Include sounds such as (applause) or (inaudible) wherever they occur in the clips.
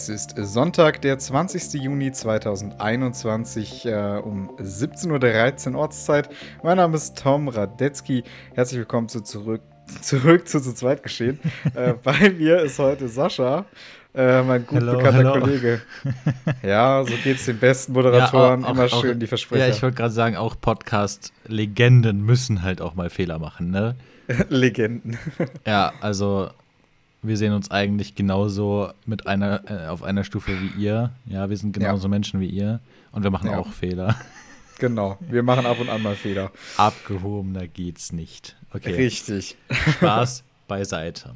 Es ist Sonntag, der 20. Juni 2021 äh, um 17.13 Uhr Ortszeit. Mein Name ist Tom Radetzky. Herzlich willkommen zu zurück, (laughs) zurück zu zu zweit geschehen. (laughs) äh, bei mir ist heute Sascha, äh, mein gut hello, bekannter hello. Kollege. (laughs) Ja, so geht es den besten Moderatoren. Ja, auch, Immer auch, schön die Versprecher. Ja, ich wollte gerade sagen, auch Podcast-Legenden müssen halt auch mal Fehler machen, ne? Legenden. Ja, also wir sehen uns eigentlich genauso mit einer, äh, auf einer Stufe wie ihr. Ja, wir sind genauso ja. Menschen wie ihr und wir machen ja. auch Fehler. Genau, wir machen ab und an mal Fehler. Abgehobener geht's nicht. Okay. Richtig. Spaß beiseite.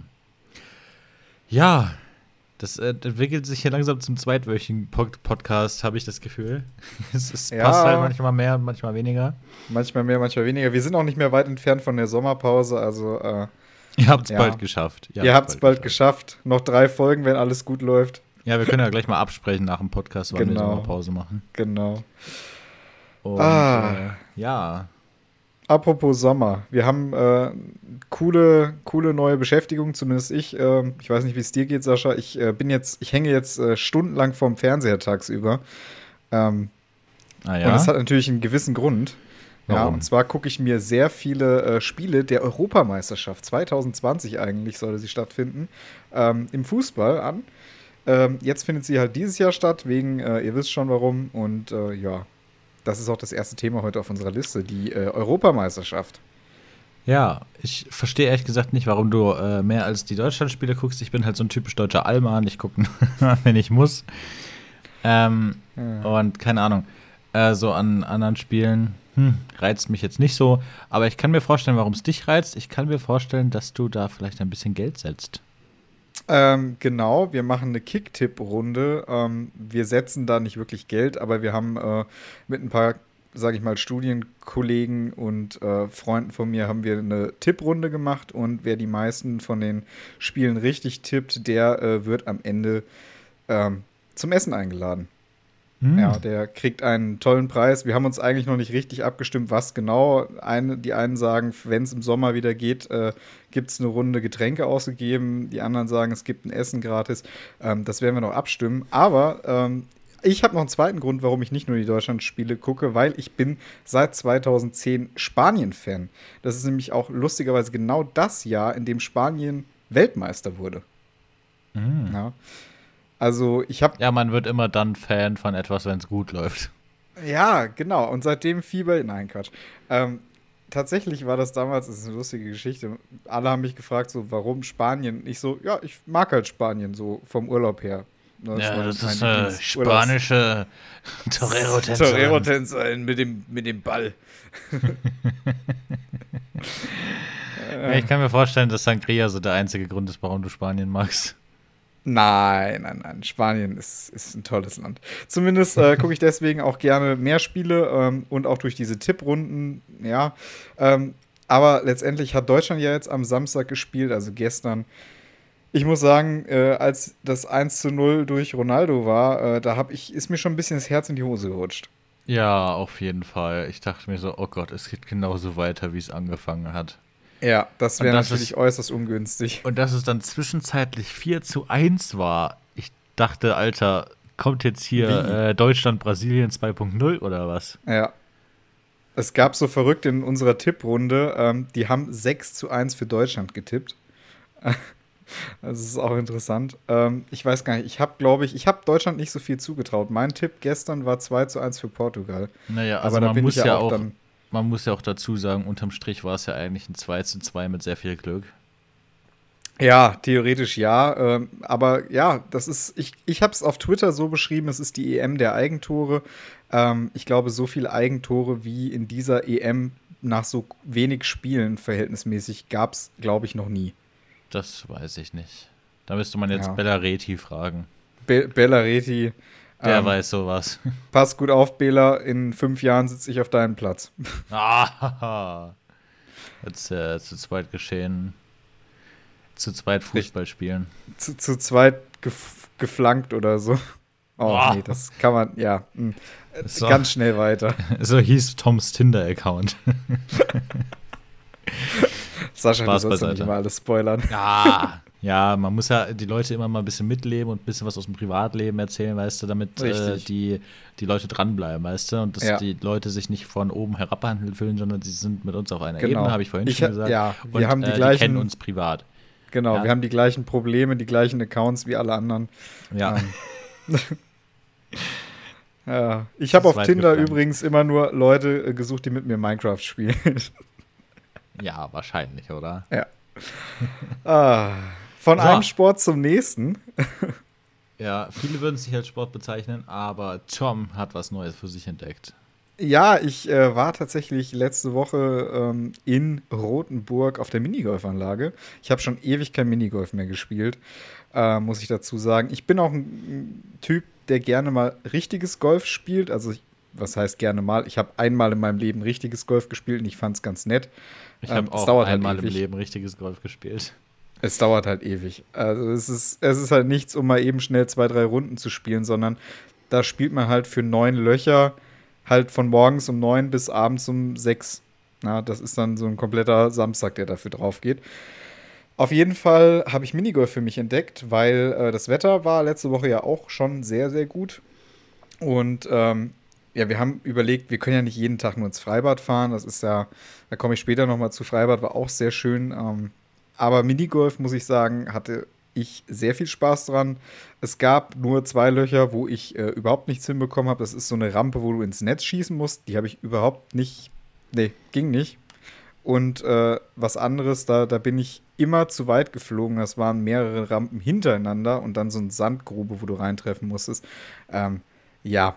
Ja, das äh, entwickelt sich hier langsam zum zweitwöchigen Pod Podcast, habe ich das Gefühl. (laughs) es, es ja. passt halt manchmal mehr und manchmal weniger. Manchmal mehr, manchmal weniger. Wir sind auch nicht mehr weit entfernt von der Sommerpause, also äh, Ihr habt es ja. bald geschafft. Ihr, Ihr habt es bald, bald geschafft. Noch drei Folgen, wenn alles gut läuft. Ja, wir können ja gleich mal absprechen nach dem Podcast, wann genau. wir Sommerpause machen. Genau. Und, ah. Äh, ja. Apropos Sommer, wir haben äh, coole, coole neue Beschäftigung, zumindest ich. Äh, ich weiß nicht, wie es dir geht, Sascha. Ich äh, bin jetzt, ich hänge jetzt äh, stundenlang vorm Fernseher tagsüber. Ähm, ah, ja? Und das hat natürlich einen gewissen Grund. Warum? Ja, und zwar gucke ich mir sehr viele äh, Spiele der Europameisterschaft 2020 eigentlich sollte sie stattfinden ähm, im Fußball an. Ähm, jetzt findet sie halt dieses Jahr statt, wegen, äh, ihr wisst schon warum. Und äh, ja, das ist auch das erste Thema heute auf unserer Liste, die äh, Europameisterschaft. Ja, ich verstehe ehrlich gesagt nicht, warum du äh, mehr als die Deutschlandspiele guckst. Ich bin halt so ein typisch deutscher Allmann. Ich gucke, (laughs) wenn ich muss. Ähm, ja. Und keine Ahnung, äh, so an anderen Spielen hm, reizt mich jetzt nicht so. Aber ich kann mir vorstellen, warum es dich reizt. Ich kann mir vorstellen, dass du da vielleicht ein bisschen Geld setzt. Ähm, genau, wir machen eine Kick-Tipp-Runde. Ähm, wir setzen da nicht wirklich Geld, aber wir haben äh, mit ein paar, sage ich mal, Studienkollegen und äh, Freunden von mir haben wir eine Tipprunde gemacht und wer die meisten von den Spielen richtig tippt, der äh, wird am Ende ähm, zum Essen eingeladen. Hm. Ja, der kriegt einen tollen Preis. Wir haben uns eigentlich noch nicht richtig abgestimmt, was genau. Eine, die einen sagen, wenn es im Sommer wieder geht, äh, gibt es eine Runde Getränke ausgegeben. Die anderen sagen, es gibt ein Essen gratis. Ähm, das werden wir noch abstimmen. Aber ähm, ich habe noch einen zweiten Grund, warum ich nicht nur die Deutschlandspiele gucke, weil ich bin seit 2010 Spanien-Fan. Das ist nämlich auch lustigerweise genau das Jahr, in dem Spanien Weltmeister wurde. Mhm. Ja. Also ich habe. Ja, man wird immer dann Fan von etwas, wenn es gut läuft. Ja, genau. Und seitdem Fieber. Nein, Quatsch. Ähm, tatsächlich war das damals, das ist eine lustige Geschichte. Alle haben mich gefragt, so, warum Spanien? Ich so, ja, ich mag halt Spanien, so vom Urlaub her. Das ja, das ist äh, spanische Torero-Tänzer. Torero-Tänzer mit dem, mit dem Ball. (laughs) ja, ich kann mir vorstellen, dass Sangria so der einzige Grund ist, warum du Spanien magst. Nein, nein, nein. Spanien ist, ist ein tolles Land. Zumindest äh, gucke ich (laughs) deswegen auch gerne mehr Spiele ähm, und auch durch diese Tipprunden, ja. Ähm, aber letztendlich hat Deutschland ja jetzt am Samstag gespielt, also gestern. Ich muss sagen, äh, als das 1 zu 0 durch Ronaldo war, äh, da hab ich, ist mir schon ein bisschen das Herz in die Hose gerutscht. Ja, auf jeden Fall. Ich dachte mir so, oh Gott, es geht genauso weiter, wie es angefangen hat. Ja, das wäre natürlich ist, äußerst ungünstig. Und dass es dann zwischenzeitlich 4 zu 1 war. Ich dachte, Alter, kommt jetzt hier äh, Deutschland, Brasilien 2.0 oder was? Ja. Es gab so verrückt in unserer Tipprunde, ähm, die haben 6 zu 1 für Deutschland getippt. (laughs) das ist auch interessant. Ähm, ich weiß gar nicht, ich habe, glaube ich, ich habe Deutschland nicht so viel zugetraut. Mein Tipp gestern war 2 zu 1 für Portugal. Naja, also Aber man muss ja auch, auch dann man muss ja auch dazu sagen, unterm Strich war es ja eigentlich ein 2 zu 2 mit sehr viel Glück. Ja, theoretisch ja. Ähm, aber ja, das ist, ich, ich habe es auf Twitter so beschrieben, es ist die EM der Eigentore. Ähm, ich glaube, so viele Eigentore wie in dieser EM nach so wenig Spielen verhältnismäßig gab es, glaube ich, noch nie. Das weiß ich nicht. Da müsste man jetzt ja. Bellareti fragen. Be Bellareti, der ähm, weiß sowas. (laughs) Pass gut auf, Bela. In fünf Jahren sitze ich auf deinem Platz. (laughs) Ah, (laughs) jetzt äh, zu zweit geschehen. Zu zweit Fußball spielen. Zu, zu zweit gef geflankt oder so. Oh, oh, nee, das kann man, ja. Hm. So, Ganz schnell weiter. So hieß Toms Tinder-Account. Sascha, Spaß du sollst nicht mal alles spoilern. Ja, Ja, man muss ja die Leute immer mal ein bisschen mitleben und ein bisschen was aus dem Privatleben erzählen, weißt du, damit äh, die, die Leute dranbleiben, weißt du, und dass ja. die Leute sich nicht von oben herab behandelt fühlen, sondern sie sind mit uns auf einer genau. Ebene, habe ich vorhin ich, schon gesagt. Ja, wir und, haben die, äh, gleichen, die kennen uns privat. Genau, ja. wir haben die gleichen Probleme, die gleichen Accounts wie alle anderen. Ja. Ähm. (laughs) ja. Ich habe auf Tinder gefallen. übrigens immer nur Leute äh, gesucht, die mit mir Minecraft spielen. Ja, wahrscheinlich, oder? Ja. (laughs) ah. Von so. einem Sport zum nächsten. ja, viele würden es nicht als Sport bezeichnen, aber Tom hat was Neues für sich entdeckt. Ja, ich äh, war tatsächlich letzte Woche ähm, in Rothenburg auf der Minigolfanlage. Ich habe schon ewig kein Minigolf mehr gespielt, äh, muss ich dazu sagen. Ich bin auch ein, Typ, der gerne mal richtiges Golf spielt. Also, was heißt gerne mal? Ich habe einmal in meinem Leben richtiges Golf gespielt und ich fand es ganz nett. Ich habe ähm, auch halt einmal halt im Leben richtiges Golf gespielt. Es dauert halt ewig. Also es ist, es ist halt nichts, um mal eben schnell zwei, drei Runden zu spielen, sondern da spielt man halt für neun Löcher halt von morgens um neun bis abends um sechs. Ja, das ist dann so ein kompletter Samstag, der dafür drauf geht. Auf jeden Fall habe ich Minigolf für mich entdeckt, weil äh, das Wetter war letzte Woche ja auch schon sehr, sehr gut. Und ähm, ja, wir haben überlegt, wir können ja nicht jeden Tag nur ins Freibad fahren. Das ist ja, da komme ich später nochmal zu. Freibad war auch sehr schön. Ähm, aber Minigolf, muss ich sagen, hatte ich sehr viel Spaß dran. Es gab nur zwei Löcher, wo ich äh, überhaupt nichts hinbekommen habe. Das ist so eine Rampe, wo du ins Netz schießen musst. Die habe ich überhaupt nicht. Nee, ging nicht. Und äh, was anderes, da, da bin ich immer zu weit geflogen. Das waren mehrere Rampen hintereinander und dann so eine Sandgrube, wo du reintreffen musstest. Ähm, ja,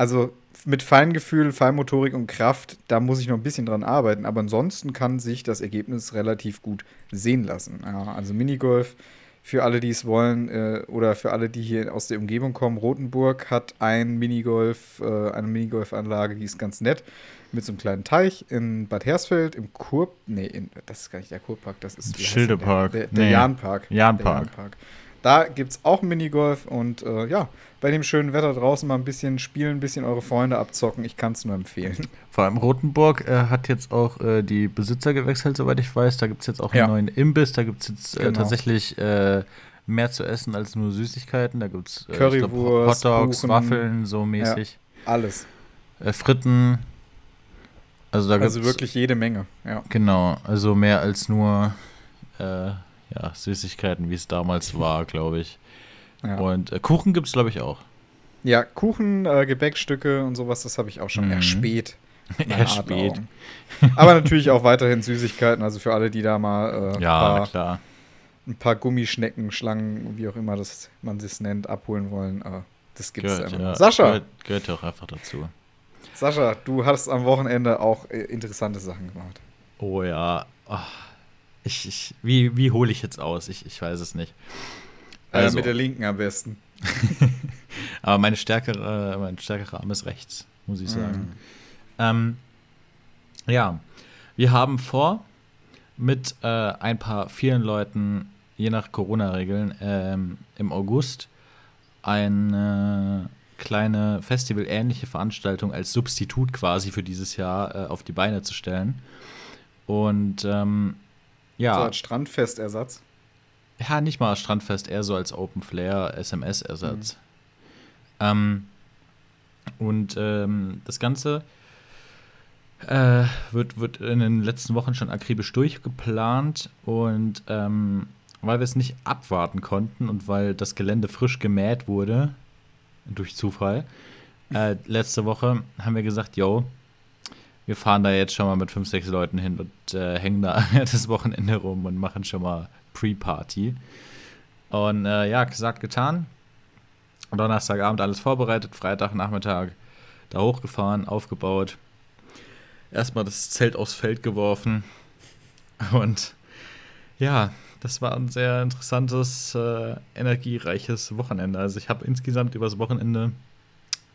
also mit Feingefühl, Feinmotorik und Kraft, da muss ich noch ein bisschen dran arbeiten. Aber ansonsten kann sich das Ergebnis relativ gut sehen lassen. Ja, also Minigolf für alle, die es wollen äh, oder für alle, die hier aus der Umgebung kommen. Rotenburg hat ein Minigolf, äh, eine Minigolfanlage, die ist ganz nett. Mit so einem kleinen Teich in Bad Hersfeld, im Kurp. Nee, in, das ist gar nicht der Kurpark, das ist Schildepark. Der, der, der nee. Jahnpark. Jahnpark. Der Jahnpark. Da gibt es auch Minigolf und äh, ja, bei dem schönen Wetter draußen mal ein bisschen spielen, ein bisschen eure Freunde abzocken. Ich kann es nur empfehlen. (laughs) Vor allem Rotenburg äh, hat jetzt auch äh, die Besitzer gewechselt, soweit ich weiß. Da gibt es jetzt auch einen ja. neuen Imbiss. Da gibt es jetzt äh, genau. tatsächlich äh, mehr zu essen als nur Süßigkeiten. Da gibt es äh, Currywurst, Hotdogs, Kuchen. Waffeln, so mäßig. Ja, alles. Fritten. Also, da also wirklich jede Menge. Ja. Genau, also mehr als nur ja, Süßigkeiten, wie es damals war, glaube ich. Ja. Und äh, Kuchen gibt es, glaube ich, auch. Ja, Kuchen, äh, Gebäckstücke und sowas, das habe ich auch schon mhm. erspäht. (laughs) Erspät. Aber natürlich auch weiterhin Süßigkeiten, also für alle, die da mal äh, ja, paar, klar. ein paar Gummischnecken, Schlangen, wie auch immer das man es nennt, abholen wollen. Äh, das gibt es ja. Sascha! Gehört, gehört ja auch einfach dazu. Sascha, du hast am Wochenende auch äh, interessante Sachen gemacht. Oh ja. Oh. Ich, ich, wie wie hole ich jetzt aus? Ich, ich weiß es nicht. Also. Äh, mit der linken am besten. (laughs) Aber meine stärkere, mein stärkerer Arm ist rechts, muss ich sagen. Mm. Ähm, ja, wir haben vor, mit äh, ein paar vielen Leuten, je nach Corona-Regeln, ähm, im August eine kleine Festival-ähnliche Veranstaltung als Substitut quasi für dieses Jahr äh, auf die Beine zu stellen. Und ähm, ja. So als Strandfestersatz? Ja, nicht mal als Strandfest, eher so als Open Flare SMS-Ersatz. Mhm. Ähm, und ähm, das Ganze äh, wird, wird in den letzten Wochen schon akribisch durchgeplant und ähm, weil wir es nicht abwarten konnten und weil das Gelände frisch gemäht wurde, durch Zufall, äh, letzte Woche haben wir gesagt, yo, wir fahren da jetzt schon mal mit fünf, sechs Leuten hin und äh, hängen da (laughs) das Wochenende rum und machen schon mal Pre-Party. Und äh, ja, gesagt, getan. Donnerstagabend alles vorbereitet, Freitagnachmittag da hochgefahren, aufgebaut. Erstmal das Zelt aufs Feld geworfen. Und ja, das war ein sehr interessantes, äh, energiereiches Wochenende. Also ich habe insgesamt übers Wochenende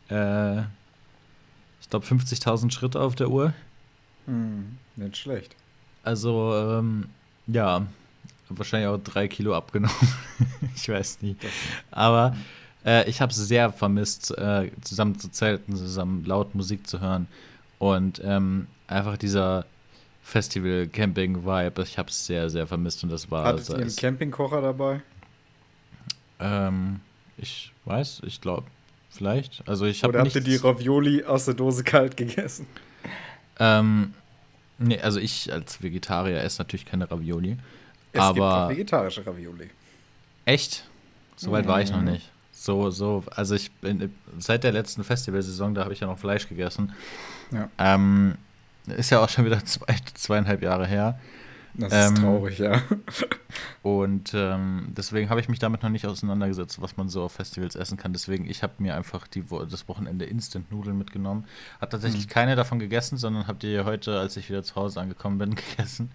äh, ich glaube, 50.000 Schritte auf der Uhr. Hm, nicht schlecht. Also, ähm, ja, wahrscheinlich auch drei Kilo abgenommen. (laughs) ich weiß nicht. Aber äh, ich habe es sehr vermisst, äh, zusammen zu zelten, zusammen laut Musik zu hören. Und ähm, einfach dieser Festival-Camping-Vibe. Ich habe es sehr, sehr vermisst und das war. Hattet ihr einen Campingkocher dabei? Ähm, ich weiß, ich glaube, vielleicht. Also ich habe Oder habt ihr die Ravioli aus der Dose kalt gegessen? Ähm, nee, also ich als Vegetarier esse natürlich keine Ravioli. Es aber gibt auch vegetarische Ravioli. Echt? Soweit war ich noch Mhm. nicht. So, so, also ich bin seit der letzten Festivalsaison, da habe ich ja noch Fleisch gegessen. Ja. Ähm, ist ja auch schon wieder (laughs) zwei, zweieinhalb Jahre her. Das ist Ähm, traurig, ja. (laughs) Und ähm, deswegen habe ich mich damit noch nicht auseinandergesetzt, was man so auf Festivals essen kann. Deswegen, ich habe mir einfach die, das Wochenende Instant-Nudeln mitgenommen. Habe tatsächlich Mhm. keine davon gegessen, sondern habe die heute, als ich wieder zu Hause angekommen bin, (laughs) gegessen.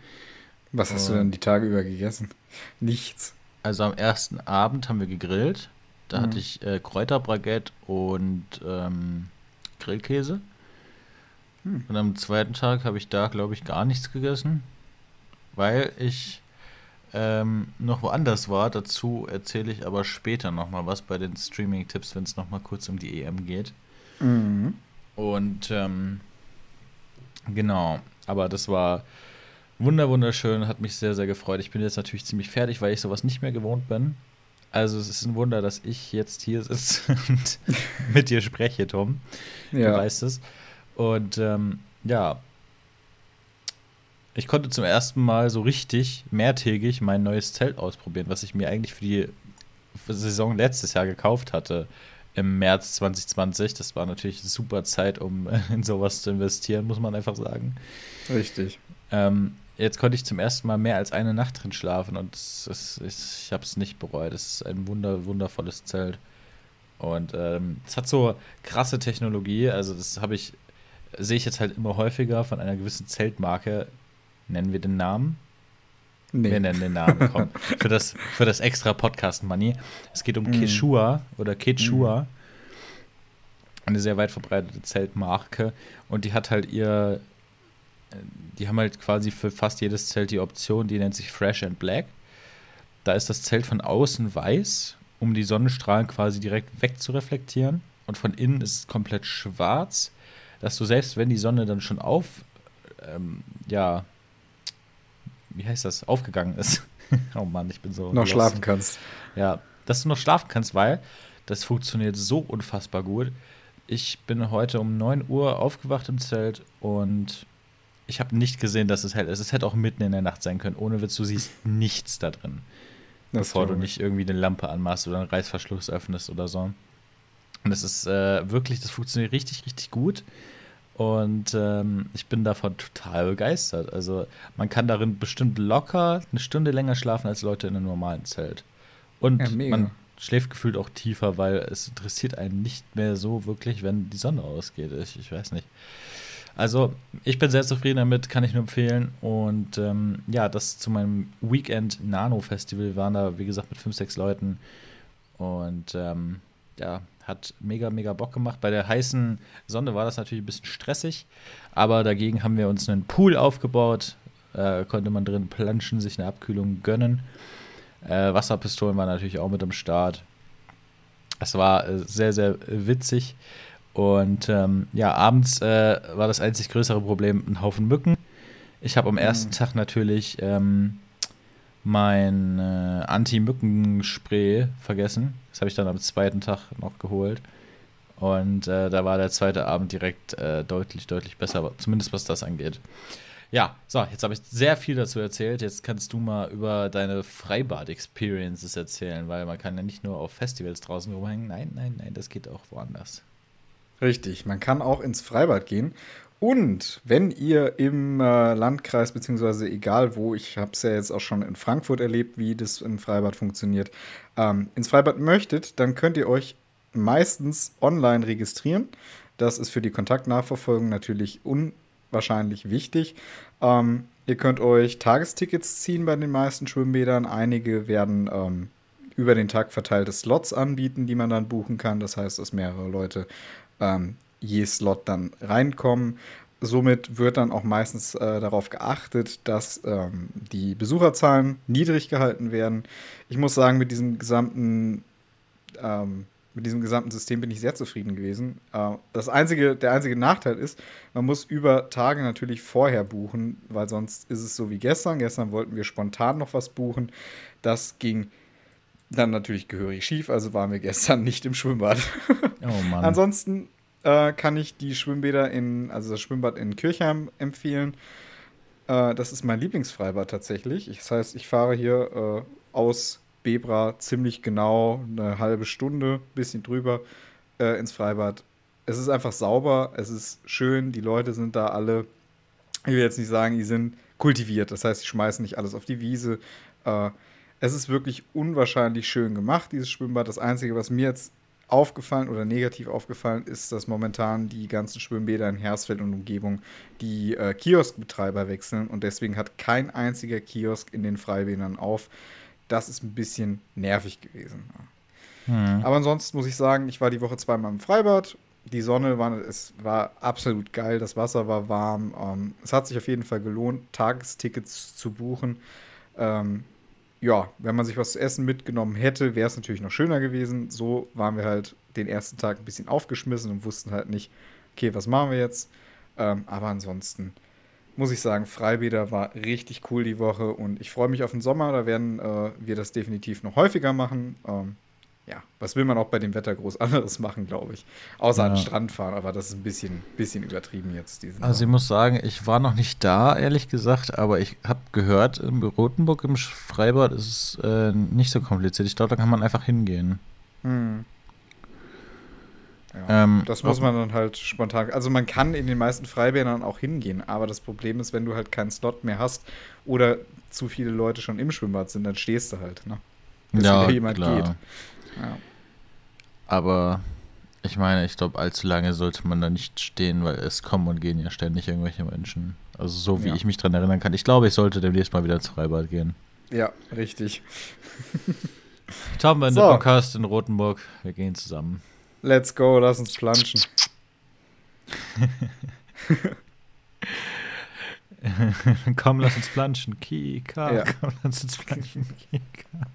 Was hast du Oh. denn die Tage über gegessen? (laughs) Nichts. Also am ersten Abend haben wir gegrillt. Da Mhm. hatte ich äh, Kräuterbaguette und ähm, Grillkäse. Hm. Und am zweiten Tag habe ich da, glaube ich, gar nichts gegessen, weil ich ähm, noch woanders war. Dazu erzähle ich aber später nochmal was bei den Streaming-Tipps, wenn es nochmal kurz um die EM geht. Mhm. Und ähm, genau, aber das war wunder wunderschön, hat mich sehr, sehr gefreut. Ich bin jetzt natürlich ziemlich fertig, weil ich sowas nicht mehr gewohnt bin. Also es ist ein Wunder, dass ich jetzt hier sitze (laughs) und (laughs) mit dir spreche, Tom. Du Ja. weißt es. Und ähm, ja, ich konnte zum ersten Mal so richtig mehrtägig mein neues Zelt ausprobieren, was ich mir eigentlich für die Saison letztes Jahr gekauft hatte im März 2020. Das war natürlich eine super Zeit, um (laughs) in sowas zu investieren, muss man einfach sagen. Richtig. Ähm, jetzt konnte ich zum ersten Mal mehr als eine Nacht drin schlafen und es, es, ich habe es nicht bereut. Es ist ein wunder, wundervolles Zelt. Und ähm, es hat so krasse Technologie, also das habe ich, sehe ich jetzt halt immer häufiger von einer gewissen Zeltmarke. Nennen wir den Namen? Nee. Wir nennen den Namen, komm. (laughs) für, das, für das extra Podcast-Money. Es geht um Mhm. Quechua oder Quechua. Eine sehr weit verbreitete Zeltmarke. Und die hat halt ihr. äh, Die haben halt quasi für fast jedes Zelt die Option, die nennt sich Fresh and Black. Da ist das Zelt von außen weiß, um die Sonnenstrahlen quasi direkt wegzureflektieren. Und von innen ist es komplett schwarz, dass du selbst, wenn die Sonne dann schon auf, ähm, ja, wie heißt das, aufgegangen ist. (laughs) oh Mann, ich bin so. Noch lost. schlafen kannst. Ja, dass du noch schlafen kannst, weil das funktioniert so unfassbar gut. Ich bin heute um 9 Uhr aufgewacht im Zelt und ich habe nicht gesehen, dass es hell ist. Es hätte auch mitten in der Nacht sein können. Ohne Witz, du siehst nichts da drin. Das bevor du nicht irgendwie eine Lampe anmachst oder einen Reißverschluss öffnest oder so. Und es ist äh, wirklich, das funktioniert richtig, richtig gut. Und ähm, ich bin davon total begeistert. Also man kann darin bestimmt locker eine Stunde länger schlafen als Leute in einem normalen Zelt. Und Ja, man schläft gefühlt auch tiefer, weil es interessiert einen nicht mehr so wirklich, wenn die Sonne ausgeht. Ich, ich weiß nicht. Also, ich bin sehr zufrieden damit, kann ich nur empfehlen. Und ähm, ja, das zu meinem Weekend Nano Festival waren da, wie gesagt, mit fünf, sechs Leuten. Und ähm, ja, hat mega, mega Bock gemacht. Bei der heißen Sonne war das natürlich ein bisschen stressig, aber dagegen haben wir uns einen Pool aufgebaut. Äh, konnte man drin planschen, sich eine Abkühlung gönnen. Äh, Wasserpistolen waren natürlich auch mit am Start. Es war äh, sehr, sehr witzig. Und ähm, ja, abends äh, war das einzig größere Problem ein Haufen Mücken. Ich habe am ersten Mhm. Tag natürlich ähm, mein äh, Anti-Mücken-Spray vergessen. Das habe ich dann am zweiten Tag noch geholt. Und äh, da war der zweite Abend direkt äh, deutlich, deutlich besser, zumindest was das angeht. Ja, so, jetzt habe ich sehr viel dazu erzählt. Jetzt kannst du mal über deine Freibad-Experiences erzählen, weil man kann ja nicht nur auf Festivals draußen rumhängen. Nein, nein, nein, das geht auch woanders. Richtig, man kann auch ins Freibad gehen. Und wenn ihr im äh, Landkreis, beziehungsweise egal wo, ich habe es ja jetzt auch schon in Frankfurt erlebt, wie das im Freibad funktioniert, ähm, ins Freibad möchtet, dann könnt ihr euch meistens online registrieren. Das ist für die Kontaktnachverfolgung natürlich unwahrscheinlich wichtig. Ähm, ihr könnt euch Tagestickets ziehen bei den meisten Schwimmbädern. Einige werden ähm, über den Tag verteilte Slots anbieten, die man dann buchen kann. Das heißt, dass mehrere Leute ähm, je Slot dann reinkommen. Somit wird dann auch meistens äh, darauf geachtet, dass ähm, die Besucherzahlen niedrig gehalten werden. Ich muss sagen, mit diesem gesamten ähm, mit diesem gesamten System bin ich sehr zufrieden gewesen. Äh, das einzige, der einzige Nachteil ist, man muss über Tage natürlich vorher buchen, weil sonst ist es so wie gestern. Gestern wollten wir spontan noch was buchen. Das ging dann natürlich gehörig schief, also waren wir gestern (laughs) nicht im Schwimmbad. Oh Mann. Ansonsten äh, kann ich die Schwimmbäder in, also das Schwimmbad in Kirchheim empfehlen. Äh, das ist mein Lieblingsfreibad tatsächlich. Das heißt, ich fahre hier äh, aus Bebra ziemlich genau eine halbe Stunde, bisschen drüber, äh, ins Freibad. Es ist einfach sauber, es ist schön, die Leute sind da alle, ich will jetzt nicht sagen, die sind kultiviert. Das heißt, sie schmeißen nicht alles auf die Wiese. Äh, es ist wirklich unwahrscheinlich schön gemacht, dieses Schwimmbad. Das Einzige, was mir jetzt aufgefallen oder negativ aufgefallen ist, dass momentan die ganzen Schwimmbäder in Hersfeld und Umgebung die äh, Kioskbetreiber wechseln und deswegen hat kein einziger Kiosk in den Freibädern auf. Das ist ein bisschen nervig gewesen. Mhm. Aber ansonsten muss ich sagen, ich war die Woche zweimal im Freibad. Die Sonne war, es war absolut geil, das Wasser war warm. Ähm, es hat sich auf jeden Fall gelohnt, Tagestickets zu buchen. Ähm, ja, wenn man sich was zu essen mitgenommen hätte, wäre es natürlich noch schöner gewesen. So waren wir halt den ersten Tag ein bisschen aufgeschmissen und wussten halt nicht, okay, was machen wir jetzt? Ähm, aber ansonsten muss ich sagen, Freibäder war richtig cool die Woche und ich freue mich auf den Sommer. Da werden äh, wir das definitiv noch häufiger machen. Ähm, ja, was will man auch bei dem Wetter groß (laughs) anderes machen, glaube ich. Außer ja. an den Strand fahren, aber das ist ein bisschen, bisschen übertrieben jetzt. also ich muss sagen, ich war noch nicht da, ehrlich gesagt, aber ich habe gehört, im Rotenburg im Freibad ist es äh, nicht so kompliziert. Ich glaube, da kann man einfach hingehen. Hm. Ja, ähm, das muss man dann halt spontan. Also man kann in den meisten Freibädern auch hingehen, aber das Problem ist, wenn du halt keinen Slot mehr hast oder zu viele Leute schon im Schwimmbad sind, dann stehst du halt, ne? Bis ja, jemand klar. geht. Ja. Aber ich meine, ich glaube, allzu lange sollte man da nicht stehen, weil es kommen und gehen ja ständig irgendwelche Menschen. Also so wie ja. ich mich dran erinnern kann. Ich glaube, ich sollte demnächst mal wieder ins Freibad gehen. Ja, richtig. (laughs) Taubenbande so. Podcast in Rotenburg. Wir gehen zusammen. Let's go, lass uns planschen. (laughs) komm, lass uns planschen. Kika, ja. komm, lass uns planschen. Kika.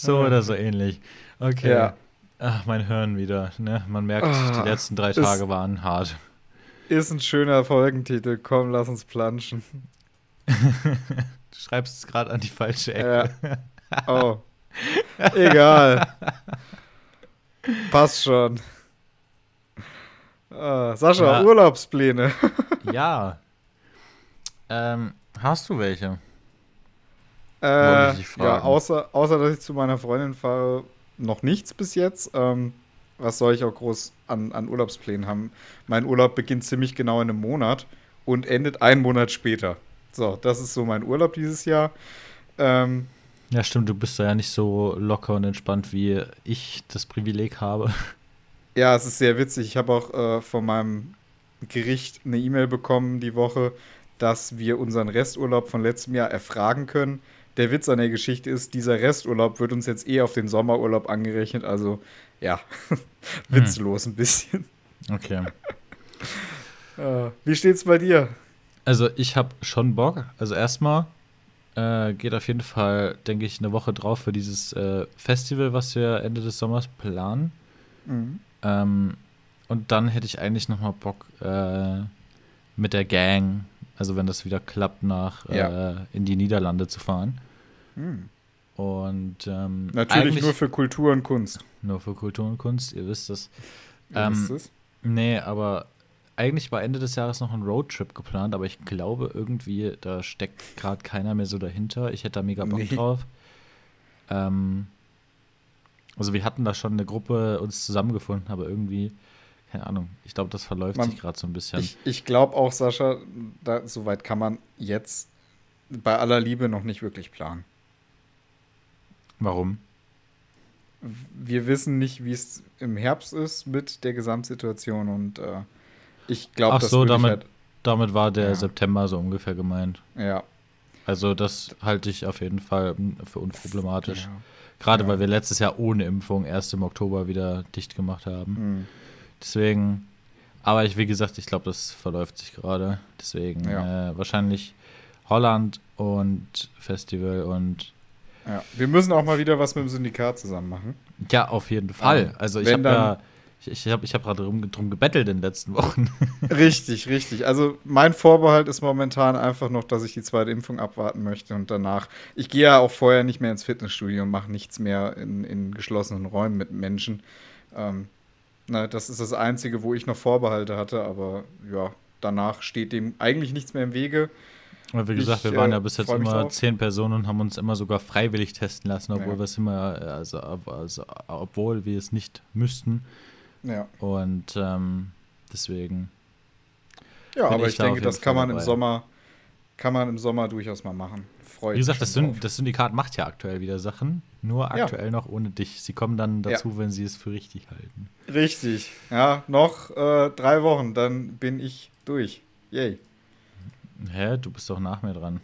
So oder so ähnlich. Okay. Ja. Ach, mein Hören wieder. Ne? Man merkt, oh, die letzten drei Tage waren hart. Ist ein schöner Folgentitel. Komm, lass uns planschen. (laughs) du schreibst es gerade an die falsche Ecke. Ja. (laughs) Oh. Egal. Passt schon. Uh, Sascha, ja. Urlaubspläne. (laughs) ja. Ähm, hast du welche? Äh, ja, außer, außer dass ich zu meiner Freundin fahre, noch nichts bis jetzt. Ähm, was soll ich auch groß an, an Urlaubsplänen haben? Mein Urlaub beginnt ziemlich genau in einem Monat und endet einen Monat später. So, das ist so mein Urlaub dieses Jahr. Ähm, ja, stimmt, du bist da ja nicht so locker und entspannt, wie ich das Privileg habe. Ja, es ist sehr witzig. Ich habe auch äh, von meinem Gericht eine E-Mail bekommen die Woche, dass wir unseren Resturlaub von letztem Jahr erfragen können der Witz an der Geschichte ist, dieser Resturlaub wird uns jetzt eh auf den Sommerurlaub angerechnet. Also ja, (laughs) witzlos ein bisschen. Okay. uh, wie steht's bei dir? Also ich habe schon Bock. Also erstmal äh, geht auf jeden Fall, denke ich, eine Woche drauf für dieses äh, Festival, was wir Ende des Sommers planen. Mhm. Ähm, und dann hätte ich eigentlich noch mal Bock äh, mit der Gang also wenn das wieder klappt, nach ja. äh, in die Niederlande zu fahren. Hm. Und ähm, natürlich nur für Kultur und Kunst. Nur für Kultur und Kunst, ihr wisst es. Ähm, wisst es? Nee, aber eigentlich war Ende des Jahres noch ein Roadtrip geplant, aber ich glaube irgendwie, da steckt gerade keiner mehr so dahinter. Ich hätte da mega Bock nee. drauf. Ähm, also wir hatten da schon eine Gruppe uns zusammengefunden, aber irgendwie keine Ahnung. Ich glaube, das verläuft man, sich gerade so ein bisschen. Ich, ich glaube auch, Sascha, da, soweit kann man jetzt bei aller Liebe noch nicht wirklich planen. Warum? Wir wissen nicht, wie es im Herbst ist mit der Gesamtsituation und äh, ich glaube, das so, damit, halt, damit war der ja. September so ungefähr gemeint. Ja. Also das halte ich auf jeden Fall für unproblematisch. Ja. Gerade ja. weil wir letztes Jahr ohne Impfung erst im Oktober wieder dicht gemacht haben. Mhm. Deswegen, aber ich, wie gesagt, ich glaube, das verläuft sich gerade. Deswegen ja. äh, wahrscheinlich Holland und Festival und Ja, wir müssen auch mal wieder was mit dem Syndikat zusammen machen. Ja, auf jeden Fall. Also ich habe ja, ich, ich habe ich hab gerade drum, drum gebettelt in den letzten Wochen. (laughs) Richtig, richtig. Also mein Vorbehalt ist momentan einfach noch, dass ich die zweite Impfung abwarten möchte und danach. Ich gehe ja auch vorher nicht mehr ins Fitnessstudio und mache nichts mehr in, in geschlossenen Räumen mit Menschen. Ähm, na, das ist das Einzige, wo ich noch Vorbehalte hatte, aber ja, danach steht dem eigentlich nichts mehr im Wege. Aber wie gesagt, ich, wir waren ja äh, bis jetzt immer zehn Personen und haben uns immer sogar freiwillig testen lassen, obwohl ja. wir es immer, also, also, obwohl wir es nicht müssten. Ja. Und ähm, deswegen. Ja, aber ich, ich denke, das kann man dabei. im Sommer, kann man im Sommer durchaus mal machen. Freut Wie gesagt, das, Syn das, Syndikat macht ja aktuell wieder Sachen, nur aktuell ja. noch ohne dich. Sie kommen dann dazu, ja. wenn sie es für richtig halten. Richtig. Ja, noch äh, drei Wochen, dann bin ich durch. Yay. Hä? Du bist doch nach mir dran.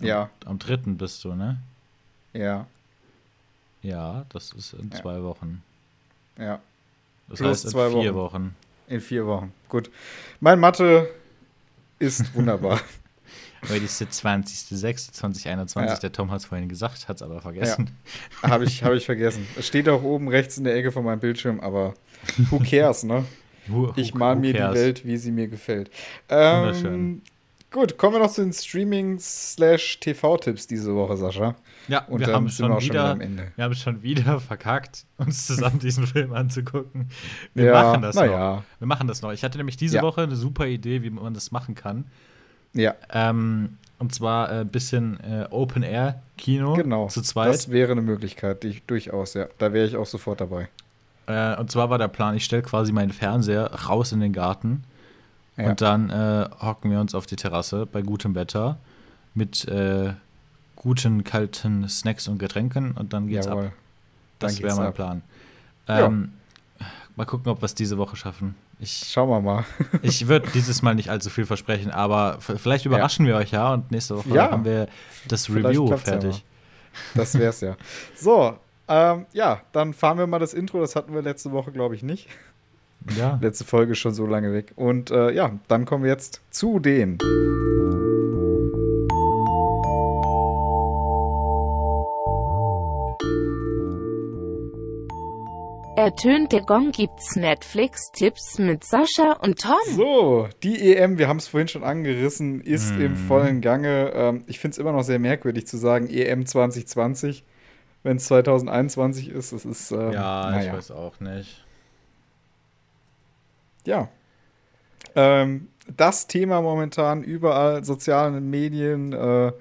Am, ja. Am dritten bist du, ne? Ja. Ja, das ist in ja. zwei Wochen. Ja. Das Plus heißt in zwei vier Wochen. Wochen. In vier Wochen. Gut. Mein Mathe ist wunderbar. (laughs) Weil ist der 20.06.2021, ja. der Tom hat es vorhin gesagt, hat es aber vergessen. Ja. Habe ich, hab ich vergessen. Es steht auch oben rechts in der Ecke von meinem Bildschirm, aber who cares, ne? (laughs) Who, ich mal mir die Welt, wie sie mir gefällt. Ähm, Wunderschön. Gut, kommen wir noch zu den Streaming-TV-Tipps diese Woche, Sascha. Ja, und wir haben schon wieder, schon wir haben schon wieder verkackt, uns zusammen diesen Film anzugucken. Wir ja, machen das noch. Ja. Wir machen das noch. Ich hatte nämlich diese ja. Woche eine super Idee, wie man das machen kann. Ja. Ähm, und zwar ein äh, bisschen äh, Open-Air-Kino genau, zu zweit. Das wäre eine Möglichkeit, die, durchaus, ja. Da wäre ich auch sofort dabei. Äh, und zwar war der Plan, ich stelle quasi meinen Fernseher raus in den Garten ja. und dann äh, hocken wir uns auf die Terrasse bei gutem Wetter mit äh, guten kalten Snacks und Getränken und dann geht's Jawohl. ab. Das wäre mein ab. Plan. Ähm, mal gucken, ob wir es diese Woche schaffen. Ich, Schauen wir mal. (laughs) ich würde dieses Mal nicht allzu viel versprechen, aber vielleicht überraschen ja. wir euch ja und nächste Woche ja. haben wir das Review fertig. Ja das wär's ja. (laughs) So, ähm, ja, dann fahren wir mal das Intro. Das hatten wir letzte Woche, glaube ich, nicht. Ja. Letzte Folge ist schon so lange weg. Und äh, ja, dann kommen wir jetzt zu den. Ertönt der Gong gibt's Netflix-Tipps mit Sascha und Tom. So, die EM, wir haben es vorhin schon angerissen, ist hm. im vollen Gange. Ähm, ich finde es immer noch sehr merkwürdig zu sagen EM 2020 wenn es 2021 ist. Das ist ähm, ja, naja. ich weiß auch nicht. Ja. Ähm, das Thema momentan überall, sozialen Medien. Äh,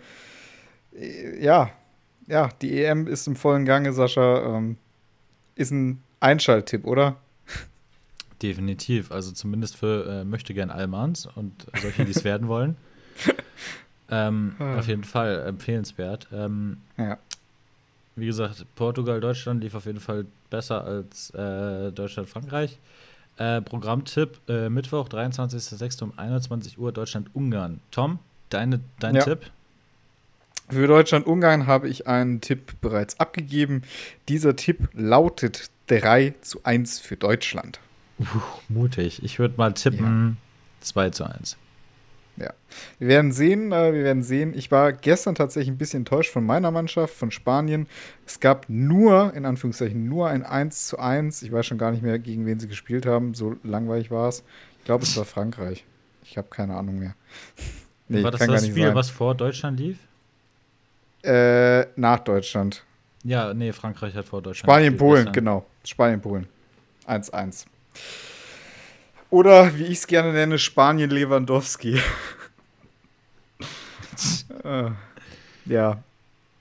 ja, ja, die EM ist im vollen Gange, Sascha. Ähm, ist ein Einschalttipp, oder? Definitiv. Also zumindest für äh, möchte gern Almans und solche, die es werden wollen. (laughs) Ähm, ah. Auf jeden Fall empfehlenswert. Ähm, ja wie gesagt, Portugal, Deutschland lief auf jeden Fall besser als äh, Deutschland, Frankreich. Äh, Programmtipp: äh, Mittwoch, 23.06. um 21 Uhr, Deutschland, Ungarn. Tom, deine, dein ja. Tipp? Für Deutschland-Ungarn habe ich einen Tipp bereits abgegeben. Dieser Tipp lautet 3 zu 1 für Deutschland. Uh, mutig. Ich würde mal tippen ja. 2 zu 1. Ja. Wir werden sehen, äh, wir werden sehen. Ich war gestern tatsächlich ein bisschen enttäuscht von meiner Mannschaft, von Spanien. Es gab nur, in Anführungszeichen, nur ein 1 zu 1. Ich weiß schon gar nicht mehr, gegen wen sie gespielt haben. So langweilig war es. Ich glaube, es war (laughs) Frankreich. Ich habe keine Ahnung mehr. nee, war das das Spiel, sein. was vor Deutschland lief? Äh, nach Deutschland. Ja, nee, Frankreich hat vor Deutschland. Spanien, Polen, genau. Spanien, Polen. 1-1. Oder wie ich es gerne nenne, Spanien Lewandowski. (laughs) äh, ja.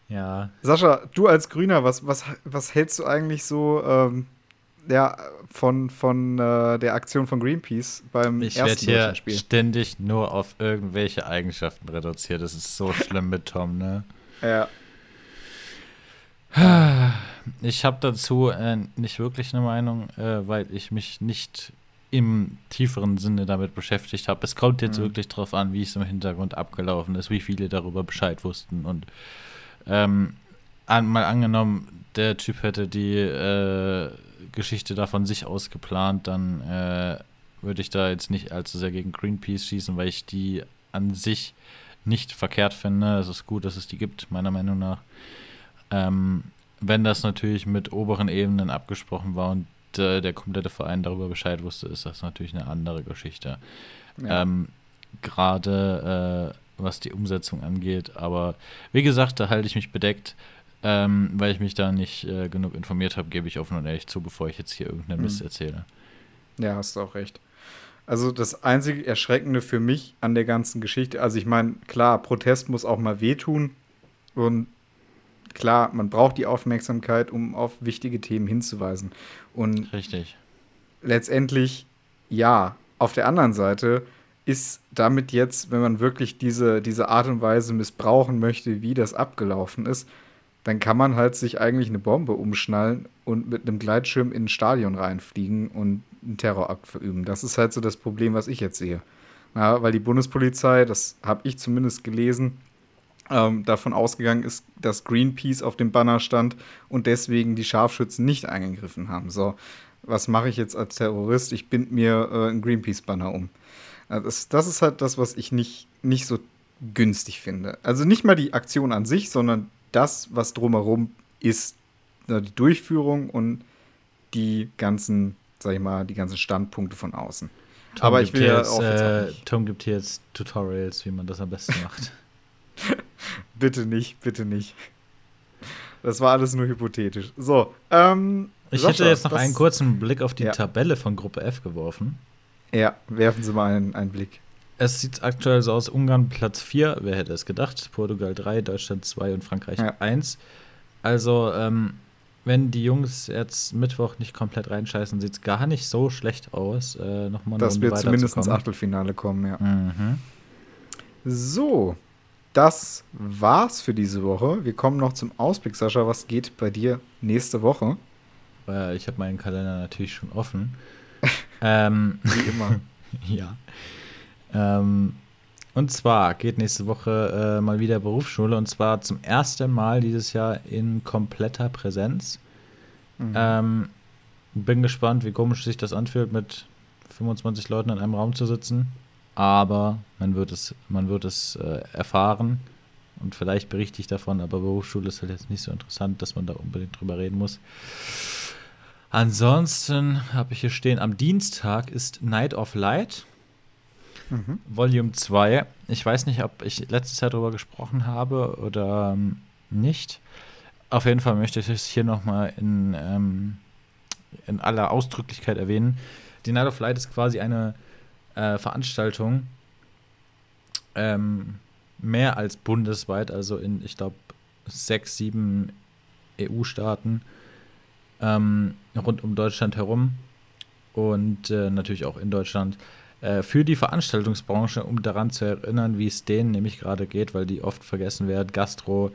Ja. Sascha, du als Grüner, was, was, was hältst du eigentlich so ähm, ja, von, von äh, der Aktion von Greenpeace beim ich ersten Ich werde hier ständig nur auf irgendwelche Eigenschaften reduziert. Das ist so schlimm mit Tom, ne? Ja. (sighs) Ich habe dazu äh, nicht wirklich eine Meinung, äh, weil ich mich nicht im tieferen Sinne damit beschäftigt habe. Es kommt jetzt mhm. wirklich darauf an, wie es im Hintergrund abgelaufen ist, wie viele darüber Bescheid wussten. Und ähm, an, mal angenommen, der Typ hätte die äh, Geschichte da von sich aus geplant, dann äh, würde ich da jetzt nicht allzu sehr gegen Greenpeace schießen, weil ich die an sich nicht verkehrt finde. Es ist gut, dass es die gibt, meiner Meinung nach. Ähm, wenn das natürlich mit oberen Ebenen abgesprochen war und äh, der komplette Verein darüber Bescheid wusste, ist das natürlich eine andere Geschichte. Ja. Ähm, Gerade äh, was die Umsetzung angeht. Aber wie gesagt, da halte ich mich bedeckt. Ähm, weil ich mich da nicht äh, genug informiert habe, gebe ich offen und ehrlich zu, bevor ich jetzt hier irgendeinen Mist mhm. erzähle. Ja, hast du auch recht. Also das einzige Erschreckende für mich an der ganzen Geschichte, also ich meine, klar, Protest muss auch mal wehtun und klar, man braucht die Aufmerksamkeit, um auf wichtige Themen hinzuweisen. Und Richtig. letztendlich, ja, auf der anderen Seite ist damit jetzt, wenn man wirklich diese, diese Art und Weise missbrauchen möchte, wie das abgelaufen ist, dann kann man halt sich eigentlich eine Bombe umschnallen und mit einem Gleitschirm in ein Stadion reinfliegen und einen Terrorakt verüben. Das ist halt so das Problem, was ich jetzt sehe. Ja, weil die Bundespolizei, das habe ich zumindest gelesen, ähm, davon ausgegangen ist, dass Greenpeace auf dem Banner stand und deswegen die Scharfschützen nicht eingegriffen haben. So, was mache ich jetzt als Terrorist? Ich bind mir äh, ein Greenpeace-Banner um. Also das, das, ist halt das, was ich nicht, nicht so günstig finde. Also nicht mal die Aktion an sich, sondern das, was drumherum ist, die Durchführung und die ganzen, sag ich mal, die ganzen Standpunkte von außen. Tom Aber ich will ja jetzt, auch, jetzt auch äh, Tom gibt hier jetzt Tutorials, wie man das am besten macht. (laughs) bitte nicht, bitte nicht. Das war alles nur hypothetisch. So, ähm, Ich Sascha, hätte jetzt noch einen kurzen Blick auf die ja. Tabelle von Gruppe F geworfen. Ja, werfen Sie mal einen, einen Blick. Es sieht aktuell so aus: Ungarn Platz 4, wer hätte es gedacht? Portugal 3, Deutschland 2 und Frankreich ja. 1. Also, ähm, wenn die Jungs jetzt Mittwoch nicht komplett reinscheißen, sieht es gar nicht so schlecht aus. Äh, nochmal Dass wir zumindest ins Achtelfinale kommen, ja. Mhm. So, das war's für diese Woche. Wir kommen noch zum Ausblick, Sascha. Was geht bei dir nächste Woche? Äh, ich habe meinen Kalender natürlich schon offen. (laughs) ähm, Wie immer. (laughs) ja. Ähm, und zwar geht nächste Woche äh, mal wieder Berufsschule und zwar zum ersten Mal dieses Jahr in kompletter Präsenz. Mhm. Ähm, bin gespannt, wie komisch sich das anfühlt, mit 25 Leuten in einem Raum zu sitzen. Aber man wird es, man wird es äh, erfahren und vielleicht berichte ich davon, aber Berufsschule ist halt jetzt nicht so interessant, dass man da unbedingt drüber reden muss. Ansonsten habe ich hier stehen, am Dienstag ist Night of Light. Mhm. Volume 2. Ich weiß nicht, ob ich letztes Jahr darüber gesprochen habe oder ähm, nicht. Auf jeden Fall möchte ich es hier nochmal in, ähm, in aller Ausdrücklichkeit erwähnen. Die Night of Light ist quasi eine äh, Veranstaltung, ähm, mehr als bundesweit, also in, ich glaube, sechs, sieben EU-Staaten ähm, rund um Deutschland herum und äh, natürlich auch in Deutschland äh, für die Veranstaltungsbranche, um daran zu erinnern, wie es denen nämlich gerade geht, weil die oft vergessen werden, Gastro,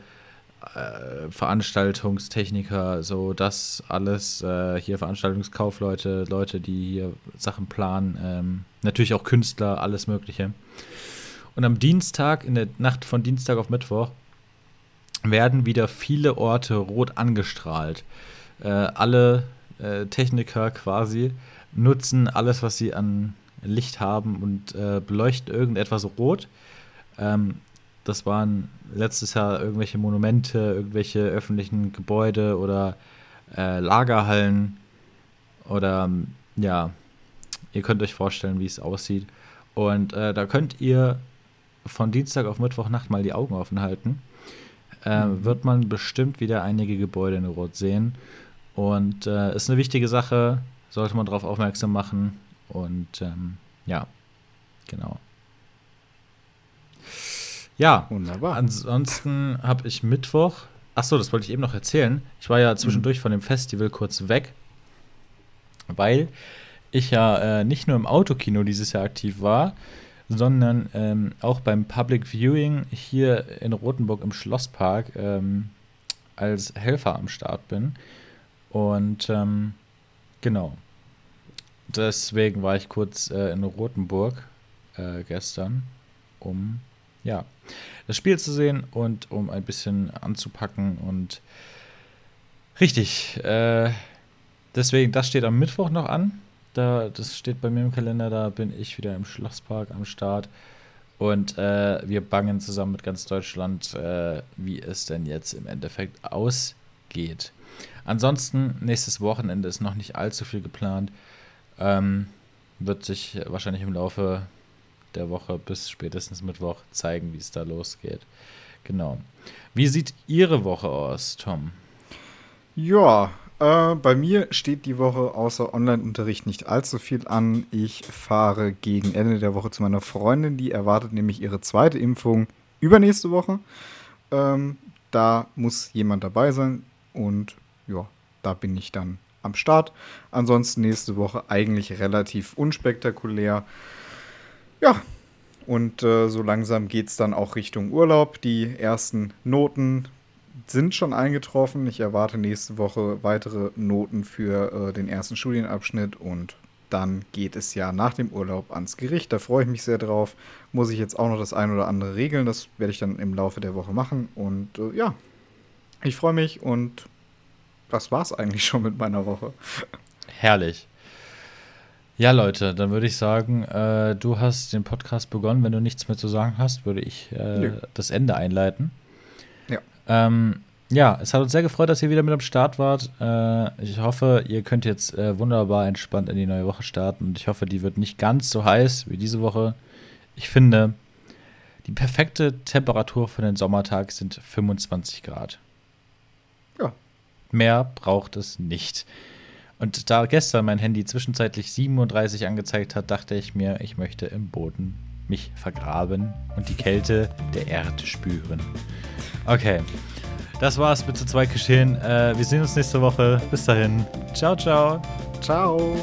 äh, Veranstaltungstechniker, so das alles, äh, hier Veranstaltungskaufleute, Leute, die hier Sachen planen, ähm, natürlich auch Künstler, alles Mögliche. Und am Dienstag, in der Nacht von Dienstag auf Mittwoch, werden wieder viele Orte rot angestrahlt. Äh, alle äh, Techniker quasi nutzen alles, was sie an Licht haben und äh, beleuchten irgendetwas rot. Ähm, das waren letztes Jahr irgendwelche Monumente, irgendwelche öffentlichen Gebäude oder äh, Lagerhallen oder ja, ihr könnt euch vorstellen, wie es aussieht. Und äh, da könnt ihr von Dienstag auf Mittwochnacht mal die Augen offen halten. Äh, mhm. Wird man bestimmt wieder einige Gebäude in Rot sehen. Und äh, ist eine wichtige Sache, sollte man darauf aufmerksam machen. Und ähm, ja, genau. Ja, wunderbar. Ansonsten habe ich Mittwoch. Achso, das wollte ich eben noch erzählen. Ich war ja zwischendurch mhm. von dem Festival kurz weg, weil ich ja äh, nicht nur im Autokino dieses Jahr aktiv war, sondern ähm, auch beim Public Viewing hier in Rothenburg im Schlosspark ähm, als Helfer am Start bin. Und ähm, genau, deswegen war ich kurz äh, in Rothenburg äh, gestern, um ja, das Spiel zu sehen und um ein bisschen anzupacken und richtig, äh, deswegen, das steht am Mittwoch noch an. Da, das steht bei mir im Kalender, da bin ich wieder im Schlosspark am Start. Und äh, wir bangen zusammen mit ganz Deutschland, äh, wie es denn jetzt im Endeffekt ausgeht. Ansonsten, nächstes Wochenende ist noch nicht allzu viel geplant. Ähm, wird sich wahrscheinlich im Laufe der Woche bis spätestens Mittwoch zeigen, wie es da losgeht. Genau. Wie sieht Ihre Woche aus, Tom? Ja, äh, bei mir steht die Woche außer Online-Unterricht nicht allzu viel an. Ich fahre gegen Ende der Woche zu meiner Freundin, die erwartet nämlich ihre zweite Impfung übernächste Woche. Ähm, da muss jemand dabei sein und ja, da bin ich dann am Start. Ansonsten nächste Woche eigentlich relativ unspektakulär. Ja, und äh, so langsam geht es dann auch Richtung Urlaub. Die ersten Noten sind schon eingetroffen. Ich erwarte nächste Woche weitere Noten für äh, den ersten Studienabschnitt und dann geht es ja nach dem Urlaub ans Gericht. Da freue ich mich sehr drauf. Muss ich jetzt auch noch das ein oder andere regeln. Das werde ich dann im Laufe der Woche machen. Und äh, ja, ich freue mich und das war es eigentlich schon mit meiner Woche. Herrlich. Ja, Leute, dann würde ich sagen, äh, du hast den Podcast begonnen. Wenn du nichts mehr zu sagen hast, würde ich äh, das Ende einleiten. Ja. Ähm, ja, es hat uns sehr gefreut, dass ihr wieder mit am Start wart. Äh, ich hoffe, ihr könnt jetzt äh, wunderbar entspannt in die neue Woche starten. Und ich hoffe, die wird nicht ganz so heiß wie diese Woche. Ich finde, die perfekte Temperatur für den Sommertag sind 25 Grad. Ja. Mehr braucht es nicht. Und da gestern mein Handy zwischenzeitlich 37 angezeigt hat, dachte ich mir, ich möchte im Boden mich vergraben und die Kälte der Erde spüren. Okay, das war's mit zu zweit geschehen. Äh, wir sehen uns nächste Woche. Bis dahin. Ciao, ciao. Ciao.